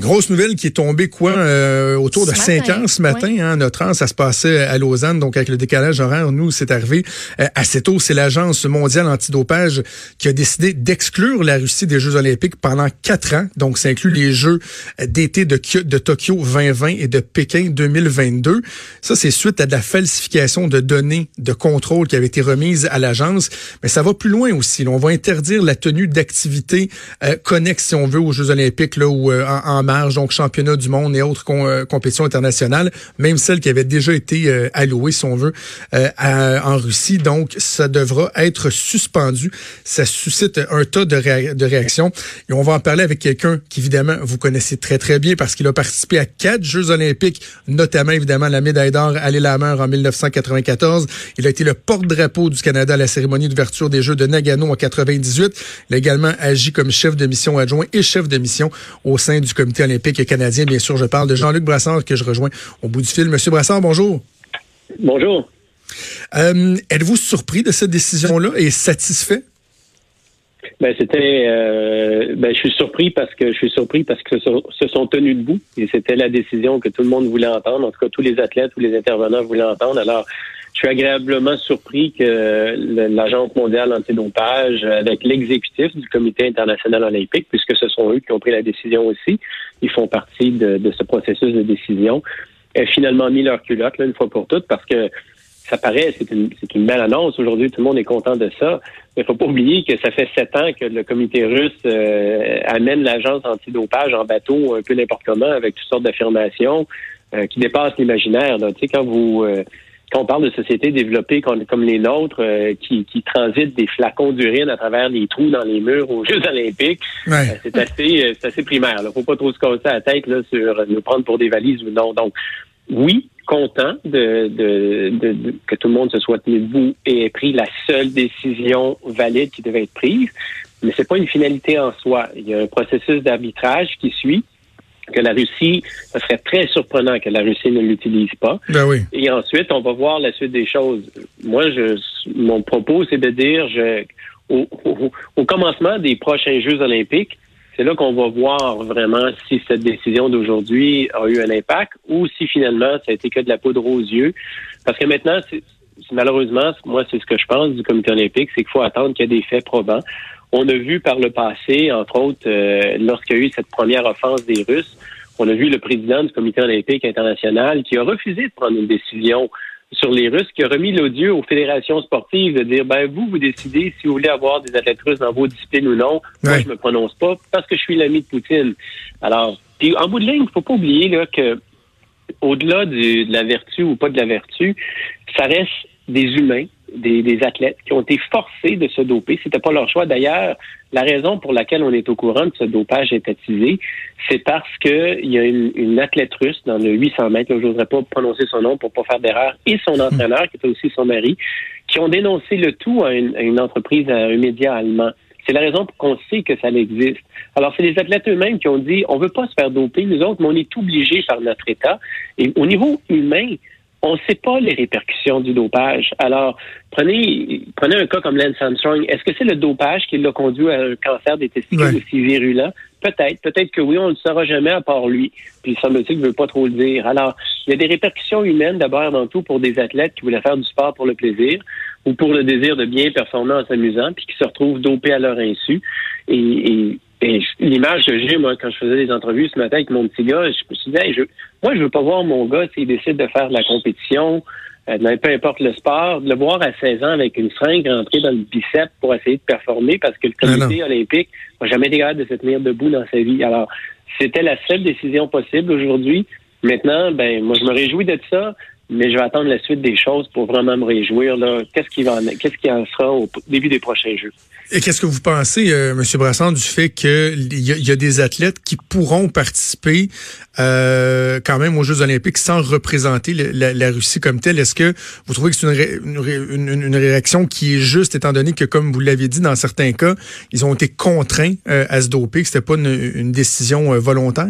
Grosse nouvelle qui est tombée quoi euh, autour de Ce 5 matin, heures ce matin. oui. Hein, notre an, ça se passait à Lausanne, donc avec le décalage horaire, nous, c'est arrivé euh, assez tôt. C'est l'Agence mondiale antidopage qui a décidé d'exclure la Russie des Jeux olympiques pendant quatre ans. Donc, ça inclut les Jeux d'été de, Kyo- de Tokyo 2020 et de Pékin 2022. Ça, c'est suite à de la falsification de données de contrôle qui avait été remise à l'agence. Mais ça va plus loin aussi. là. On va interdire la tenue d'activités euh, connexes, si on veut, aux Jeux olympiques là, ou euh, en, en marge, donc championnat du monde et autres euh, compétitions internationales, même celles qui avaient déjà été euh, allouées, si on veut, euh, en Russie. Donc, ça devra être suspendu. Ça suscite un tas de, réa- de réactions. Et on va en parler avec quelqu'un qu'évidemment, vous connaissez très, très bien parce qu'il a participé à quatre Jeux olympiques, notamment, évidemment, la médaille d'or à Lillehammer en 1994. Il a été le porte-drapeau du Canada à la cérémonie d'ouverture des Jeux de Nagano en 98. Il a également agi comme chef de mission adjoint et chef de mission au sein du comité olympique canadien. Bien sûr, je parle de Jean-Luc Brassard que je rejoins au bout du fil. Monsieur Brassard, bonjour. Bonjour. Euh, Êtes-vous surpris de cette décision-là et satisfait? Ben c'était, euh, ben je suis surpris parce que je suis surpris parce que se sont, se sont tenus debout et c'était la décision que tout le monde voulait entendre. En tout cas, tous les athlètes, tous les intervenants voulaient entendre. Alors, je suis agréablement surpris que l'Agence mondiale antidopage, avec l'exécutif du Comité international olympique, puisque ce sont eux qui ont pris la décision aussi, ils font partie de, de ce processus de décision, aient finalement mis leur culotte là, une fois pour toutes parce que ça paraît, c'est une, c'est une belle annonce. Aujourd'hui, tout le monde est content de ça. Mais faut pas oublier que ça fait sept ans que le comité russe euh, amène l'agence antidopage en bateau un peu n'importe comment avec toutes sortes d'affirmations euh, qui dépassent l'imaginaire. Tu sais, quand vous euh, quand on parle de sociétés développées comme, les nôtres, euh, qui, qui transitent des flacons d'urine à travers les trous dans les murs aux Jeux olympiques, Ouais. euh, c'est assez, euh, c'est assez primaire. Il faut pas trop se casser la tête là, sur nous prendre pour des valises ou non. Donc, oui, content de, de, de- de- que tout le monde se soit tenu debout et ait pris la seule décision valide qui devait être prise. Mais c'est pas une finalité en soi. Il y a un processus d'arbitrage qui suit que la Russie, ce serait très surprenant que la Russie ne l'utilise pas. Ben oui. Et ensuite, on va voir la suite des choses. Moi, je, mon propos, c'est de dire, je, au, au- au commencement des prochains Jeux olympiques, c'est là qu'on va voir vraiment si cette décision d'aujourd'hui a eu un impact ou si finalement ça a été que de la poudre aux yeux. Parce que maintenant, c'est, c'est- malheureusement, moi, c'est ce que je pense du comité olympique, c'est qu'il faut attendre qu'il y ait des faits probants. On a vu par le passé, entre autres, euh, lorsqu'il y a eu cette première offense des Russes, on a vu le président du comité olympique international qui a refusé de prendre une décision sur les Russes, qui a remis l'odieux aux fédérations sportives de dire, ben vous, vous décidez si vous voulez avoir des athlètes russes dans vos disciplines ou non. Moi, je me prononce pas parce que je suis l'ami de Poutine. Alors, puis en bout de ligne, il faut pas oublier là, que au-delà de la vertu ou pas de la vertu, ça reste des humains, des, des athlètes qui ont été forcés de se doper. C'était pas leur choix. D'ailleurs, la raison pour laquelle on est au courant de ce dopage étatisé, c'est parce que il y a une, une athlète russe dans le 800 mètres, là, j'oserais pas prononcer son nom pour pas faire d'erreur, et son entraîneur, qui était aussi son mari, qui ont dénoncé le tout à une, à une entreprise, à un média allemand. C'est la raison pour qu'on sait que ça existe. Alors, c'est les athlètes eux-mêmes qui ont dit, on veut pas se faire doper, nous autres, mais on est obligés par notre État. Et au niveau humain, on ne sait pas les répercussions du dopage. Alors, prenez, prenez un cas comme Lance Armstrong. Est-ce que c'est le dopage qui l'a conduit à un cancer des testicules Ouais. aussi virulent? Peut-être. Peut-être que oui, on ne le saura jamais à part lui. Puis, semble-t-il ne veut pas trop le dire. Alors, il y a des répercussions humaines d'abord avant tout pour des athlètes qui voulaient faire du sport pour le plaisir ou pour le désir de bien performer en s'amusant, puis qui se retrouvent dopés à leur insu. Et, et, et l'image que j'ai, moi, quand je faisais des entrevues ce matin avec mon petit gars, je me suis dit, Hey, je, moi, je veux pas voir mon gars s'il décide de faire de la compétition, euh, peu importe le sport, de le voir à 16 ans avec une seringue rentrée dans le biceps pour essayer de performer parce que le Ah, comité olympique n'a jamais été capable de se tenir debout dans sa vie. Alors, c'était la seule décision possible aujourd'hui. Maintenant, ben, moi, je me réjouis de ça, mais je vais attendre la suite des choses pour vraiment me réjouir. Qu'est-ce qui qu'est-ce qui en sera au début des prochains Jeux? Et qu'est-ce que vous pensez, euh, M. Brassard, du fait qu'il y, y, a des athlètes qui pourront participer euh, quand même aux Jeux olympiques sans représenter la, Russie comme telle? Est-ce que vous trouvez que c'est une, une, une, réaction qui est juste, étant donné que, comme vous l'avez dit, dans certains cas, ils ont été contraints euh, à se doper, que c'était pas une, décision euh, volontaire?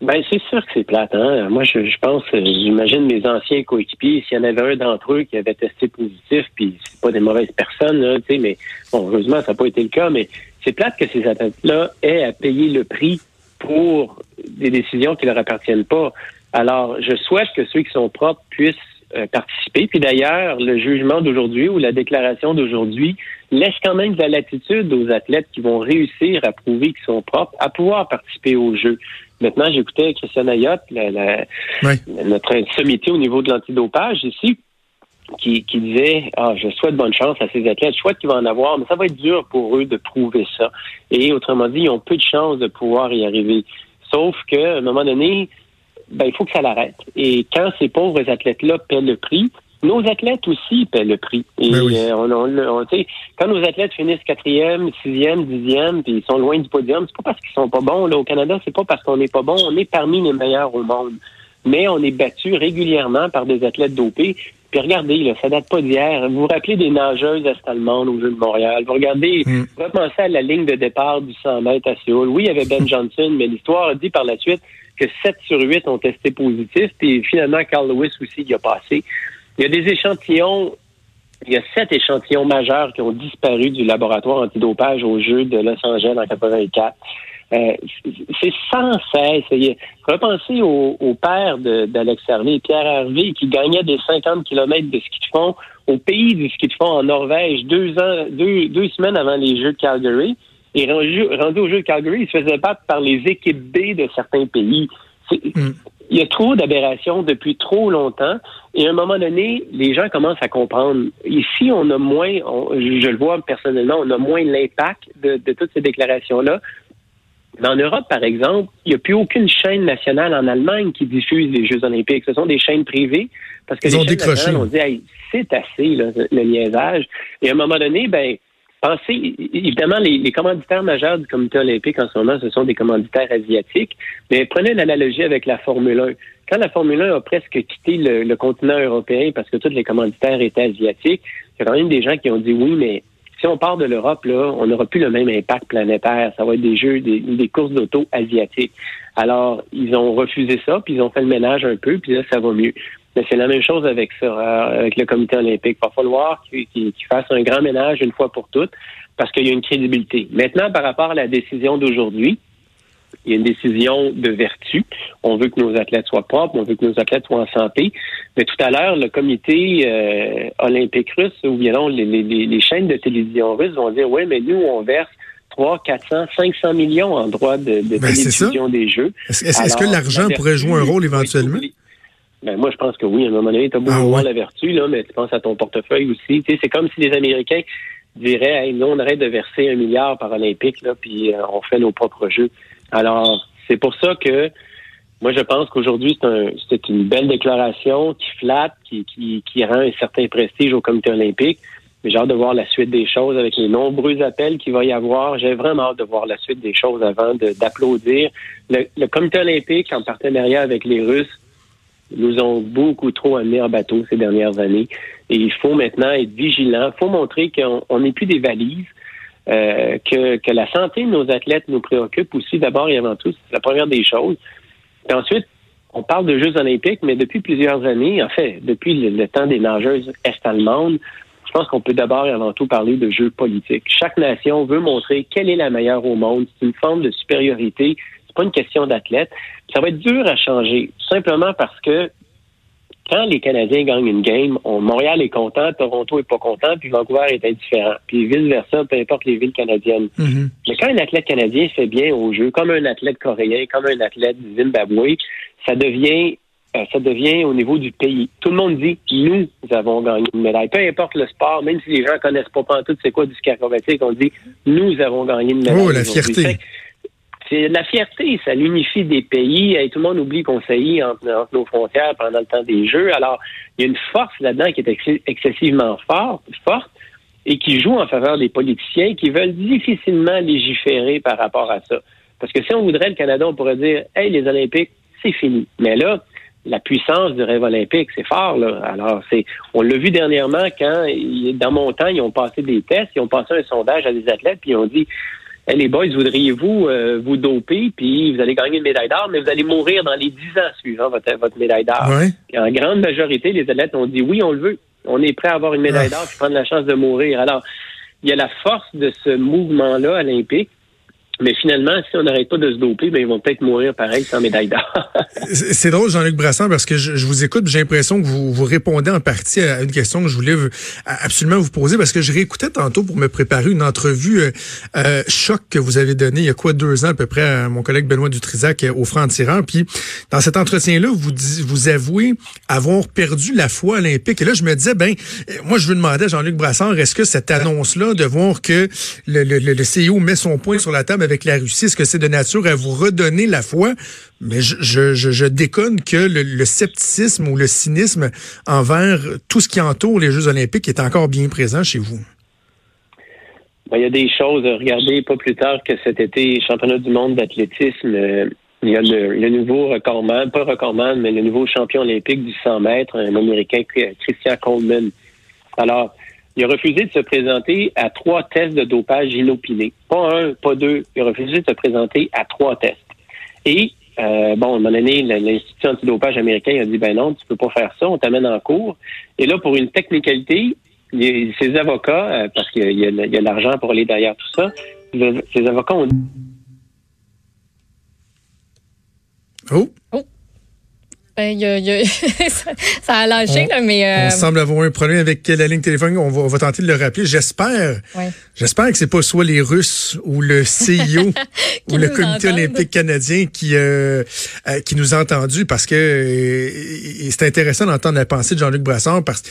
Ben c'est sûr que c'est plate. Hein? Moi, je, je pense, j'imagine mes anciens coéquipiers, s'il y en avait un d'entre eux qui avait testé positif, puis c'est pas des mauvaises personnes, là, mais bon, heureusement, ça n'a pas été le cas, mais c'est plate que ces athlètes-là aient à payer le prix pour des décisions qui ne leur appartiennent pas. Alors, je souhaite que ceux qui sont propres puissent euh, participer. Puis d'ailleurs, le jugement d'aujourd'hui ou la déclaration d'aujourd'hui laisse quand même de la latitude aux athlètes qui vont réussir à prouver qu'ils sont propres à pouvoir participer aux Jeux. Maintenant, j'écoutais Christian Ayotte, la, notre sommité au niveau de l'antidopage ici, qui, qui disait Ah, je souhaite bonne chance à ces athlètes, je souhaite qu'ils vont en avoir, mais ça va être dur pour eux de prouver ça. Et autrement dit, ils ont peu de chances de pouvoir y arriver. Sauf qu'à un moment donné, ben, il faut que ça l'arrête. Et quand ces pauvres athlètes-là paient le prix, nos athlètes aussi paient le prix. Et ben euh, on, on, quand nos athlètes finissent quatrième, sixième, dixième, puis ils sont loin du podium, c'est pas parce qu'ils sont pas bons. Là, au Canada, c'est pas parce qu'on n'est pas bon. On est parmi les meilleurs au monde. Mais on est battu régulièrement par des athlètes dopés. Puis regardez, là, ça date pas d'hier. Vous vous rappelez des nageuses est-allemandes au Jeu de Montréal? Vous regardez, mm. vous repensez à la ligne de départ du 100 mètres à Séoul. Oui, il y avait Ben Johnson, mais l'histoire dit par la suite que 7 sur 8 ont testé positif. Puis finalement, Carl Lewis aussi y a passé. Il y a des échantillons il y a sept échantillons majeurs qui ont disparu du laboratoire antidopage au jeu de Los Angeles en 84. Euh, c'est sans cesse. Repensez au, au père d'Alex Hervé, Pierre Hervé, qui gagnait des 50 km de ski de fond au pays du ski de fond en Norvège deux ans, deux semaines avant les Jeux de Calgary. Et rendu, rendu aux Jeux de Calgary, il se faisait battre par les équipes B de certains pays. Mm. Il y a trop d'aberrations depuis trop longtemps. Et à un moment donné, les gens commencent à comprendre. Ici, on a moins, je, le vois personnellement, on a moins l'impact de, de toutes ces déclarations-là mais en Europe, par exemple, il n'y a plus aucune chaîne nationale en Allemagne qui diffuse les Jeux olympiques. Ce sont des chaînes privées parce que Ils les ont décroché. on dit c'est assez le liaisage. Et à un moment donné, ben pensez, évidemment, les, commanditaires majeurs du comité olympique en ce moment, ce sont des commanditaires asiatiques, mais prenez l'analogie avec la Formule 1. Quand la Formule 1 a presque quitté le, le continent européen parce que tous les commanditaires étaient asiatiques, il y a quand même des gens qui ont dit oui, mais si on part de l'Europe, là, on n'aura plus le même impact planétaire. Ça va être des jeux, des, courses d'auto asiatiques. Alors, ils ont refusé ça, puis ils ont fait le ménage un peu, puis là, ça va mieux. Mais c'est la même chose avec ça, euh, avec le comité olympique. Il va falloir qu'ils fassent un grand ménage une fois pour toutes, parce qu'il y a une crédibilité. Maintenant, par rapport à la décision d'aujourd'hui, il y a une décision de vertu. On veut que nos athlètes soient propres, on veut que nos athlètes soient en santé. Mais tout à l'heure, le comité euh, olympique russe, ou bien non, les, les, les, chaînes de télévision russes vont dire, oui, mais nous, on verse 3, 400, 500 millions en droit de, de ben, télévision des Jeux. Est-ce que l'argent pourrait jouer un rôle éventuellement? Ben, moi, je pense que oui. À un moment donné, tu as beau ah, la vertu, là, mais tu penses à ton portefeuille aussi. c'est comme si les Américains diraient, hey, nous, on arrête de verser un milliard par Olympique, là, puis euh, on fait nos propres jeux. Alors, c'est pour ça que moi, je pense qu'aujourd'hui, c'est une belle déclaration qui flatte, qui, qui, rend un certain prestige au comité olympique. Mais j'ai hâte de voir la suite des choses avec les nombreux appels qu'il va y avoir. J'ai vraiment hâte de voir la suite des choses avant d'applaudir. Le, le, comité olympique, en partenariat avec les Russes, nous ont beaucoup trop amené en bateau ces dernières années. Et il faut maintenant être vigilant. Il faut montrer qu'on n'est plus des valises. Euh, que, que, la santé de nos athlètes nous préoccupe aussi d'abord et avant tout. C'est la première des choses. Et ensuite, on parle de Jeux olympiques, mais depuis plusieurs années, en fait, depuis le, temps des nageuses est-allemandes, je pense qu'on peut d'abord et avant tout parler de jeux politiques. Chaque nation veut montrer quelle est la meilleure au monde. C'est une forme de supériorité. C'est pas une question d'athlète. Ça va être dur à changer, simplement parce que quand les Canadiens gagnent une game, Montréal est content, Toronto est pas content, puis Vancouver est indifférent. Puis vice-versa, peu importe les villes canadiennes. Mm-hmm. Mais quand un athlète canadien fait bien au jeu, comme un athlète coréen, comme un athlète du Zimbabwe, ça devient euh, ça devient au niveau du pays. Tout le monde dit nous avons gagné une médaille. Peu importe le sport, même si les gens connaissent pas tout c'est quoi du ski acrobatique, on dit nous avons gagné une médaille. Oh, la fierté c'est la fierté, ça l'unifie des pays. Tout le monde oublie qu'on saillit entre, entre, nos frontières pendant le temps des Jeux. Alors, il y a une force là-dedans qui est excessivement forte, forte et qui joue en faveur des politiciens qui veulent difficilement légiférer par rapport à ça. Parce que si on voudrait le Canada, on pourrait dire, hey, les Olympiques, c'est fini. Mais là, la puissance du rêve olympique, c'est fort. Là. Alors, c'est, on l'a vu dernièrement quand, dans mon temps, ils ont passé des tests, ils ont passé un sondage à des athlètes, puis ils ont dit, hey, les boys, voudriez-vous euh, vous doper, puis vous allez gagner une médaille d'or, mais vous allez mourir dans les dix ans suivant votre, votre médaille d'or. En grande majorité, les athlètes ont dit, oui, on le veut. On est prêt à avoir une médaille d'or, puis prendre la chance de mourir. Alors, il y a la force de ce mouvement-là olympique mais finalement, si on n'arrête pas de se doper, ben, ils vont peut-être mourir pareil sans médaille d'or. c'est drôle, Jean-Luc Brassan, parce que je, vous écoute, j'ai l'impression que vous, vous répondez en partie à une question que je voulais absolument vous poser, parce que je réécoutais tantôt pour me préparer une entrevue euh, euh, choc que vous avez donnée il y a quoi deux ans à peu près à mon collègue Benoît Dutrisac euh, au franc-tireur. Puis dans cet entretien-là, vous vous avouez avoir perdu la foi olympique. Et là, je me disais, ben, moi, je veux demander à Jean-Luc Brassard, est-ce que cette annonce-là de voir que le, le, le, CEO met son point sur la table avec la Russie, est-ce que c'est de nature à vous redonner la foi? Mais je, je, déconne que le, scepticisme ou le cynisme envers tout ce qui entoure les Jeux olympiques est encore bien présent chez vous. Ben, il y a des choses, regardez, pas plus tard que cet été, championnat du monde d'athlétisme, euh, il y a le, nouveau recordman, pas recordman, mais le nouveau champion olympique du 100 mètres, un Américain, Christian Coleman. Alors, il a refusé de se présenter à trois tests de dopage inopinés. Pas un, pas deux. Il a refusé de se présenter à trois tests. Et, euh, bon, à un moment donné, l'Institut antidopage américain a dit, ben non, tu peux pas faire ça, on t'amène en cours. Et là, pour une technicalité, ses avocats, euh, parce qu'il y a, l'argent pour aller derrière tout ça, ses avocats ont dit... Oh! Ben, ça a lâché, mais. On euh, semble avoir un problème avec la ligne téléphonique. On va, tenter de le rappeler. J'espère. J'espère que c'est pas soit les Russes ou le CIO ou le Comité olympique canadien qui euh, euh, qui nous a entendus parce que c'est intéressant d'entendre la pensée de Jean-Luc Brassard parce que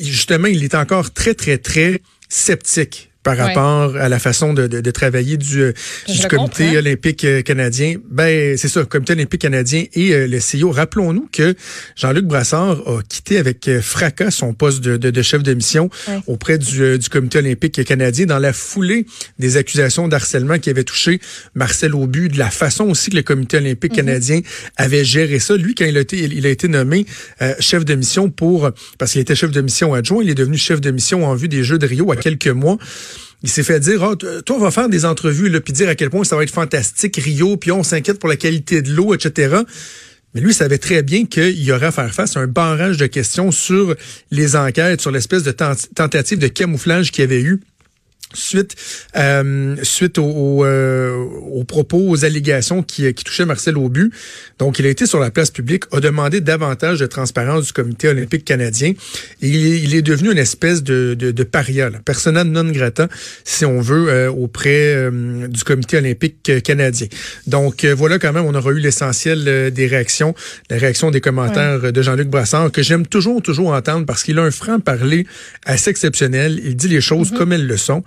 justement, il est encore très, très, très sceptique par rapport à la façon de, de, de travailler du, euh, du comité olympique euh, canadien. Ben c'est ça, comité olympique canadien et euh, le CEO. Rappelons-nous que Jean-Luc Brassard a quitté avec fracas son poste de, de chef de mission auprès du, du, comité olympique canadien dans la foulée des accusations d'harcèlement qui avaient touché Marcel Aubu, de la façon aussi que le comité olympique mhm. canadien avait géré ça. Lui, quand il a été, il a été nommé chef de mission pour, parce qu'il était chef de mission adjoint, il est devenu chef de mission en vue des Jeux de Rio à quelques mois. Il s'est fait dire, oh, toi, on va faire des entrevues, là, puis dire à quel point ça va être fantastique, Rio, puis on s'inquiète pour la qualité de l'eau, etc. Mais lui savait très bien qu'il y aurait à faire face à un barrage de questions sur les enquêtes, sur l'espèce de tentative de camouflage qu'il y avait eu suite euh, suite aux, euh, aux, propos, aux allégations qui, qui touchaient Marcel Aubu. Donc, il a été sur la place publique, a demandé davantage de transparence du Comité olympique canadien. Et il, est, devenu une espèce de, de, de paria, là, persona non grata, si on veut, euh, auprès euh, du Comité olympique canadien. Donc, voilà quand même, on aura eu l'essentiel des réactions, la réaction des commentaires de Jean-Luc Brassard, que j'aime toujours, toujours entendre parce qu'il a un franc-parler assez exceptionnel. Il dit les choses mm-hmm. comme elles le sont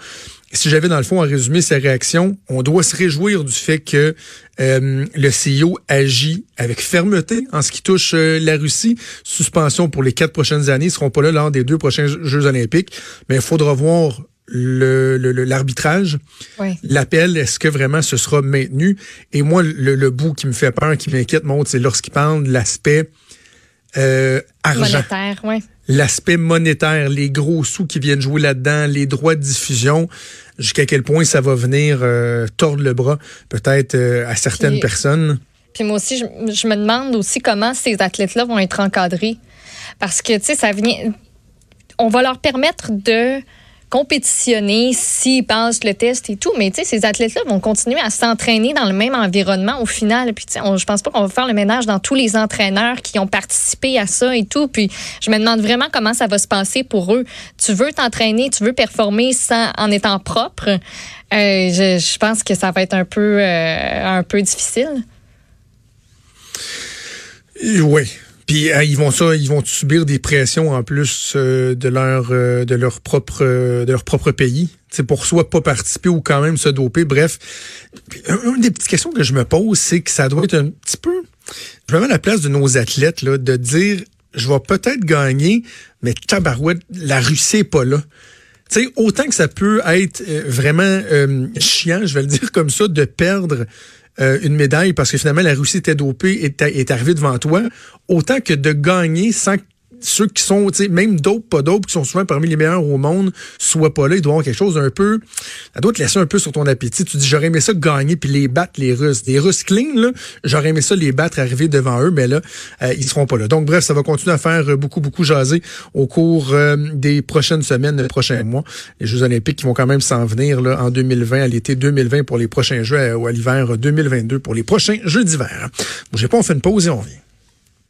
si j'avais dans le fond à résumer sa réaction, on doit se réjouir du fait que euh, le CEO agit avec fermeté en ce qui touche euh, la Russie. Suspension pour les quatre prochaines années, ils seront pas là lors des deux prochains Jeux olympiques, mais il faudra voir l'arbitrage, le, l'appel, est-ce que vraiment ce sera maintenu? Et moi, le, bout qui me fait peur, qui m'inquiète, c'est lorsqu'il parle de l'aspect euh, argent. Monétaire, ouais l'aspect monétaire, les gros sous qui viennent jouer là-dedans, les droits de diffusion, jusqu'à quel point ça va venir euh, tordre le bras peut-être euh, à certaines personnes. Puis moi aussi, je, je, me demande aussi comment ces athlètes-là vont être encadrés. Parce que, tu sais, ça vient... On va leur permettre de compétitionner s'ils passent le test et tout. Mais tu sais, ces athlètes-là vont continuer à s'entraîner dans le même environnement au final. Puis tu sais, je pense pas qu'on va faire le ménage dans tous les entraîneurs qui ont participé à ça et tout. Puis je me demande vraiment comment ça va se passer pour eux. Tu veux t'entraîner, tu veux performer sans, en étant propre. Euh, je, pense que ça va être un peu, euh, un peu difficile. Oui, Puis euh, ils vont ça, ils vont subir des pressions en plus euh, de leur euh, de leur propre de leur propre pays. C'est pour soit pas participer ou quand même se doper. Bref, une des petites questions que je me pose, c'est que ça doit être un petit peu. Je me mets à la place de nos athlètes là, de dire je vais peut-être gagner, mais tabarouette, la Russie est pas là. Tu sais, autant que ça peut être vraiment chiant, je vais le dire comme ça, de perdre euh, une médaille parce que finalement la Russie était dopée et est arrivée devant toi, autant que de gagner sans ceux qui sont, même d'autres, pas d'autres, qui sont souvent parmi les meilleurs au monde, soient pas là. Ils doivent avoir quelque chose d'un peu. Ça doit te laisser un peu sur ton appétit. Tu dis, j'aurais aimé ça gagner puis les battre, les Russes. Des Russes clean, là, j'aurais aimé ça les battre, arriver devant eux, mais là, euh, ils seront pas là. Donc, bref, ça va continuer à faire beaucoup, beaucoup jaser au cours euh, des prochaines semaines, des prochains mois. Les Jeux Olympiques qui vont quand même s'en venir là, en 2020, à l'été 2020 pour les prochains Jeux, ou à l'hiver 2022 pour les prochains Jeux d'hiver. J'ai pas, on fait une pause et on vient.